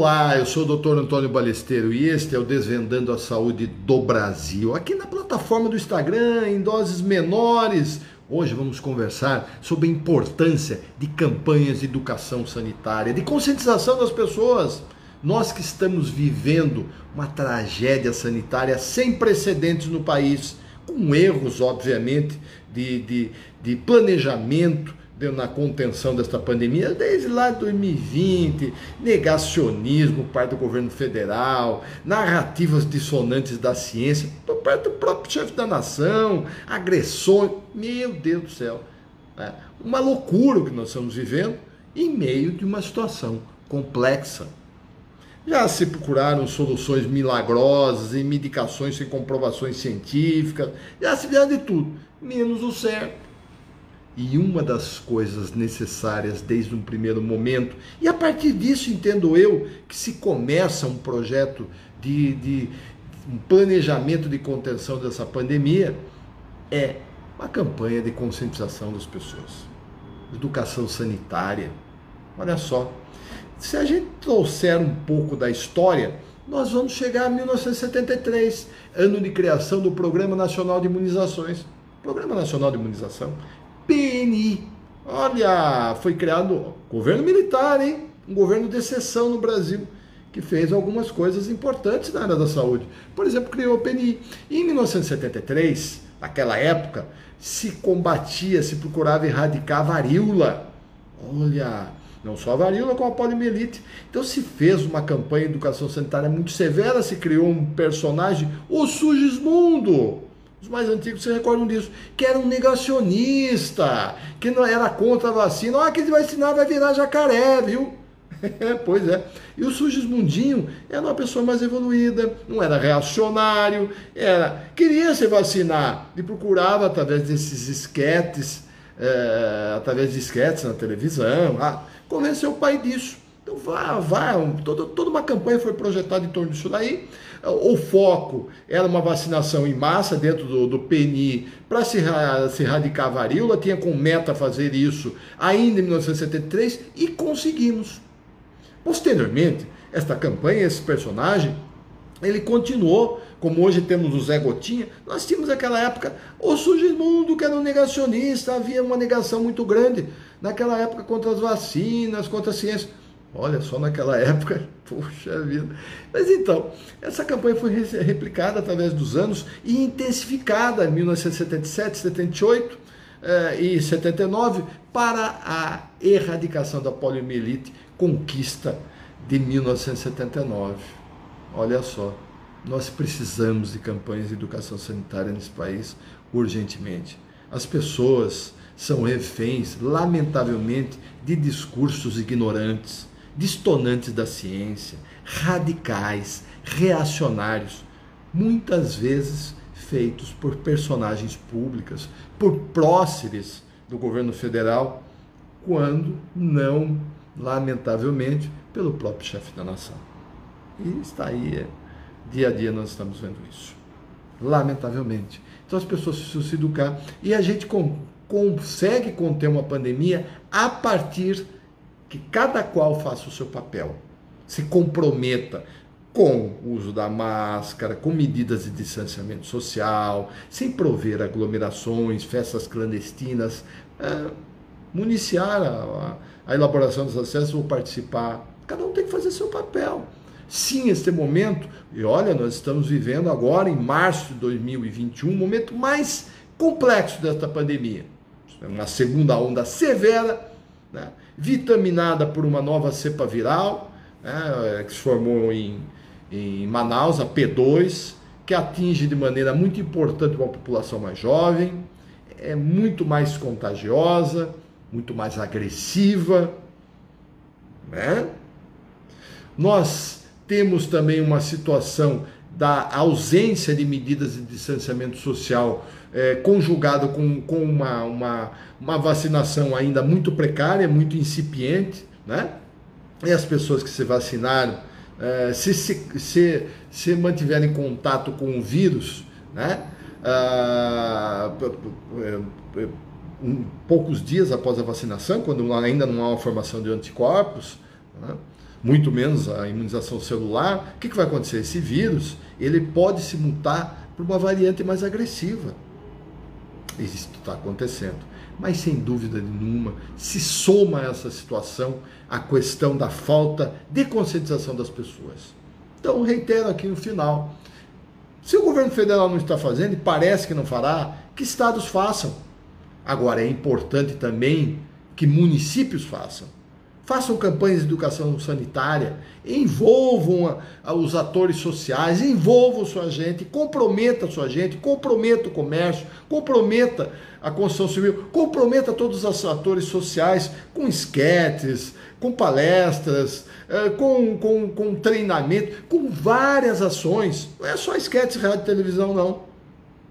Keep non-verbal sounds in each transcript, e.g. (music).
Olá, eu sou o Dr. Antônio Balesteiro e este é o Desvendando a Saúde do Brasil. Aqui na plataforma do Instagram, em doses menores. Hoje vamos conversar sobre a importância de campanhas de educação sanitária, de conscientização das pessoas. Nós que estamos vivendo uma tragédia sanitária sem precedentes no país, com erros, obviamente, de, de, de planejamento, na contenção desta pandemia desde lá de 2020, negacionismo por parte do governo federal, narrativas dissonantes da ciência, por parte do próprio chefe da nação, agressões, meu Deus do céu, é uma loucura que nós estamos vivendo em meio de uma situação complexa. Já se procuraram soluções milagrosas e medicações sem comprovações científicas, já se viu de tudo, menos o certo e uma das coisas necessárias desde um primeiro momento, e a partir disso entendo eu que se começa um projeto de, de um planejamento de contenção dessa pandemia, é uma campanha de conscientização das pessoas, educação sanitária. Olha só, se a gente trouxer um pouco da história, nós vamos chegar a 1973, ano de criação do Programa Nacional de Imunizações. Programa Nacional de Imunização PNI. Olha, foi criado governo militar, hein? Um governo de exceção no Brasil, que fez algumas coisas importantes na área da saúde. Por exemplo, criou o PNI. Em 1973, naquela época, se combatia, se procurava erradicar a varíola. Olha, não só a varíola, como a poliomielite. Então se fez uma campanha de educação sanitária muito severa, se criou um personagem, o Sugismundo os mais antigos se recordam disso, que era um negacionista, que não era contra a vacina. Ah, quem vai vacinar vai virar jacaré, viu? (laughs) pois é. E o Sugismundinho era uma pessoa mais evoluída, não era reacionário, era queria se vacinar e procurava através desses esquetes, é, através de esquetes na televisão, ah, convenceu o pai disso. Então vá, vá, toda, toda uma campanha foi projetada em torno disso daí. O foco era uma vacinação em massa dentro do, do PNI para se, se erradicar a varíola, tinha como meta fazer isso ainda em 1973 e conseguimos. Posteriormente, esta campanha, esse personagem, ele continuou, como hoje temos o Zé Gotinha, nós tínhamos naquela época o Sugismundo, que era um negacionista, havia uma negação muito grande naquela época contra as vacinas, contra a ciência. Olha só naquela (laughs) época, poxa vida. Mas então, essa campanha foi replicada através dos anos e intensificada em 1977, 78 eh, e 79 para a erradicação da poliomielite, conquista de 1979. Olha só, nós precisamos de campanhas de educação sanitária nesse país urgentemente. As pessoas são reféns, lamentavelmente, de discursos ignorantes distonantes da ciência, radicais, reacionários, muitas vezes feitos por personagens públicas, por próceres do governo federal, quando não, lamentavelmente, pelo próprio chefe da nação. E está aí, é, dia a dia nós estamos vendo isso. Lamentavelmente. Então as pessoas precisam se educar e a gente consegue conter uma pandemia a partir que cada qual faça o seu papel, se comprometa com o uso da máscara, com medidas de distanciamento social, sem prover aglomerações, festas clandestinas, é, municiar a, a, elaboração dos acessos ou participar. Cada um tem que fazer seu papel. Sim, este momento, e olha, nós estamos vivendo agora, em março de 2021, um momento mais complexo desta pandemia. Uma segunda onda severa, né? Vitaminada por uma nova cepa viral, né, que se formou em, em Manaus, a P2, que atinge de maneira muito importante uma população mais jovem, é muito mais contagiosa, muito mais agressiva. Né? Nós temos também uma situação da ausência de medidas de distanciamento social é, conjugado com, com uma, uma, uma vacinação ainda muito precária, muito incipiente, né? E as pessoas que se vacinaram, é, se, se, se, se mantiverem contato com o vírus, né? Ah, um, poucos dias após a vacinação, quando ainda não há uma formação de anticorpos, né? Muito menos a imunização celular, o que, que vai acontecer? Esse vírus ele pode se mutar para uma variante mais agressiva. Isso está acontecendo. Mas sem dúvida nenhuma, se soma essa situação a questão da falta de conscientização das pessoas. Então, reitero aqui no final: se o governo federal não está fazendo, e parece que não fará, que estados façam. Agora, é importante também que municípios façam façam campanhas de educação sanitária, envolvam a, a, os atores sociais, envolvam sua gente, comprometa sua gente, comprometa o comércio, comprometa a construção civil, comprometa todos os atores sociais com esquetes, com palestras, eh, com, com, com treinamento, com várias ações. Não é só esquetes, rádio e televisão, não.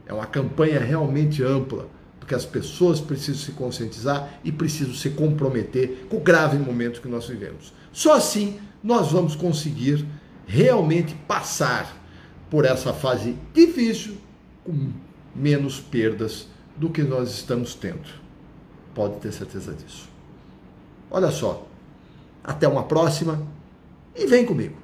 É uma campanha realmente ampla porque as pessoas precisam se conscientizar e precisam se comprometer com o grave momento que nós vivemos. Só assim nós vamos conseguir realmente passar por essa fase difícil com menos perdas do que nós estamos tendo. Pode ter certeza disso. Olha só. Até uma próxima e vem comigo.